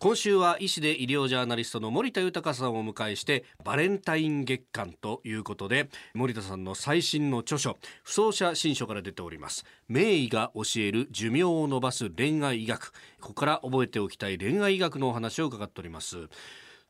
今週は医師で医療ジャーナリストの森田豊さんをお迎えしてバレンタイン月間ということで森田さんの最新の著書不走者新書から出ております。名医が教える寿命を伸ばす恋愛医学。ここから覚えておきたい恋愛医学のお話を伺っております。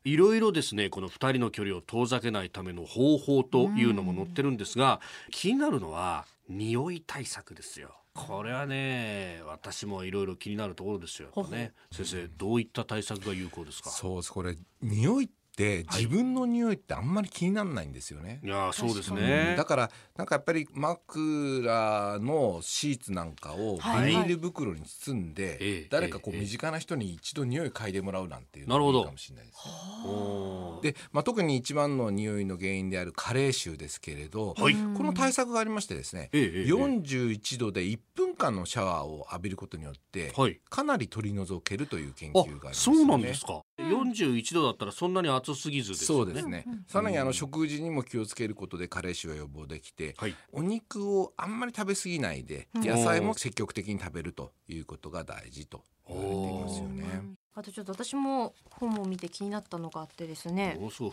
いろいろですねこの2人の距離を遠ざけないための方法というのも載ってるんですが気になるのは匂い対策ですよ。これはね私もいろいろ気になるところですよ。ね先生どういった対策が有効ですか？そうです。これ匂いって自分の匂いってあんまり気にならないんですよね。いやそうですね、だからなんかやっぱり枕のシーツなんかをビニール袋に包んで、はい、誰かこう身近な人に一度匂い嗅いでもらうなんていうのがいいかもしれないです、ね。で、まあ、特に一番の匂いの原因である加齢臭ですけれど、はい、この対策がありましてですね、ええ、41度で1分間のシャワーを浴びることによって、はい、かなり取り除けるという研究があります、ね、そうなんですか41度だったらそんなに暑すぎず、ね、そうですね、さらにあの食事にも気をつけることで加齢臭は予防できて、はい、お肉をあんまり食べ過ぎないで野菜も積極的に食べるということが大事と言われていますよね。あとちょっと私も本を見て気になったのがあってですね。そう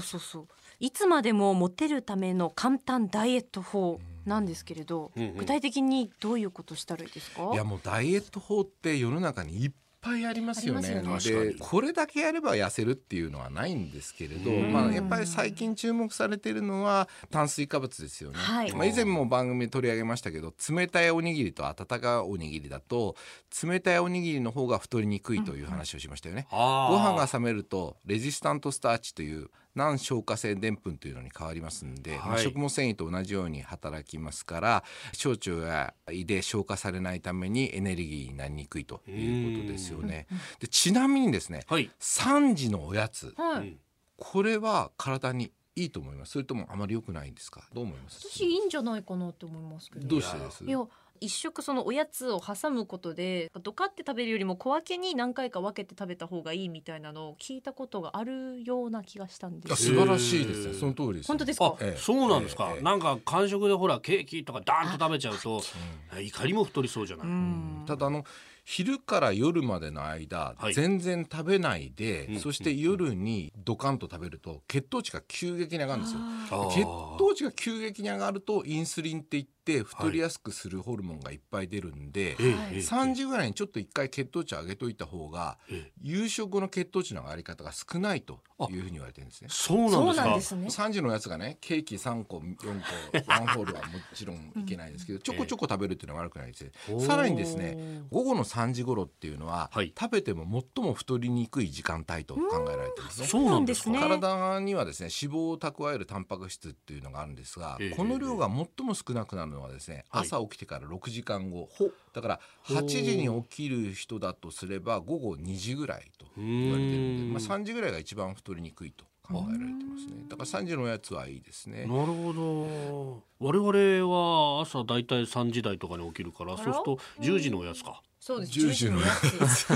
そうそう。いつまでもモテるための簡単ダイエット法なんですけれど、うんうん、具体的にどういうことしたらいいですか？いやもうダイエット法って世の中にいっぱいありますよね。よねでこれだけやれば痩せるっていうのはないんですけれど、まあ、やっぱり最近注目されているのは炭水化物ですよね。はい、まあ、以前も番組で取り上げましたけど冷たいおにぎりと温かいおにぎりだと冷たいおにぎりの方が太りにくいという話をしましたよね。うん、ご飯が冷めるとレジスタントスターチという難消化性でんぷんというのに変わりますんで、はい、まあ、食物繊維と同じように働きますから小腸や胃で消化されないためにエネルギーになりにくいということですよね。でちなみにですね、はい、3時のおやつ、はい、これは体にいいと思います？それともあまり良くないんですか？どう思います？私いいんじゃないかなって思いますけど。どうしてです？いや一食そのおやつを挟むことでドカって食べるよりも小分けに何回か分けて食べた方がいいみたいなのを聞いたことがあるような気がしたんです。素晴らしいですね。その通りです、本当ですか、ええ、そうなんですか、え、なんか間食でほらケーキとかダーンと食べちゃうといかにも太りそうじゃない。ただあの昼から夜までの間、はい、全然食べないで、うん、そして夜にドカンと食べると血糖値が急激に上がるんですよ。血糖値が急激に上がるとインスリンって言って太りやすくするホルモンがいっぱい出るんで、はい、3時ぐらいにちょっと一回血糖値上げといた方が、夕食の血糖値の上がり方が少ないというふうに言われてるんですね。そうなんですか。3時のやつがねケーキ3個4個ワンホールはもちろんいけないですけど、ちょこちょこ食べるっていうのは悪くないですさらにですね午後の3時頃っていうのは、はい、食べても最も太りにくい時間帯と考えられてるんですね。そうなんですね。体にはですね脂肪を蓄えるタンパク質っていうのがあるんですが、えー、この量が最も少なくなるのはですね、朝起きてから6時間後、だから8時に起きる人だとすれば午後2時ぐらいと言われてるんで、まあ3時ぐらいが一番太りにくいと。考えられてますね。だから3時のやつはいいですね。なるほど。我々は朝だいたい3時台とかに起きるから、そうすると10時のおやつか。そうです。10時のやつ。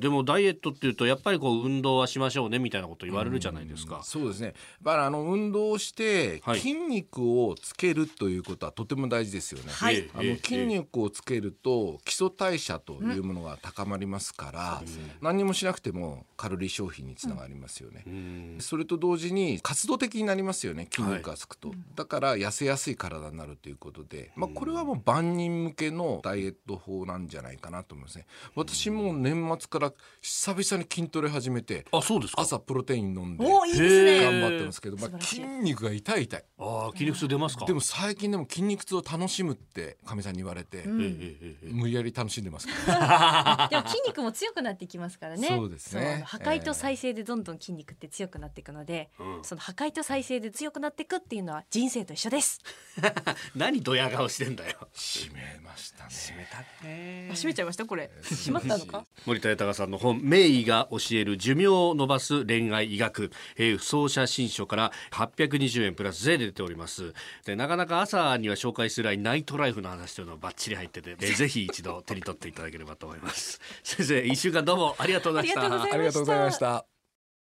でもダイエットっていうとやっぱりこう運動はしましょうねみたいなこと言われるじゃないですか。うそうですね。だからあの運動して筋肉をつけるということはとても大事ですよね。はい、あの筋肉をつけると基礎代謝というものが高まりますから、うん、何もしなくてもカロリー消費につながりますよね。うん、それと同時に活動的になりますよね。筋肉がつくと、はい、だから痩せやすい体になるということで、まあこれはもう万人向けのダイエット法なんじゃないかなと思いますね。私も年末から久々に筋トレ始めてあそうです朝プロテイン飲んでおいいですね。頑張ってますけど、まあ、筋肉が痛い痛い。あ筋肉痛出ますか？でも最近でも筋肉痛を楽しむってかみさんに言われて、うん、無理やり楽しんでます でも筋肉も強くなってきますからね。そうですね。破壊と再生でどんどん筋肉って強くなっていくので、えー、その破壊と再生で強くなっていくっていうのは人生と一緒です。何ドヤ顔してんだよ。閉めましたね。閉めたね閉めちゃいましたこれ。閉まったのか？森田豊さんの本名医が教える寿命を伸ばす恋愛医学、えー、不走者新書から820円プラス税で出ております。でなかなか朝には紹介するナイトライフの話というのがバッチリ入ってて、えー、ぜひ一度手に取っていただければと思います。先生一週間どうもありがとうございました。ありがとうございました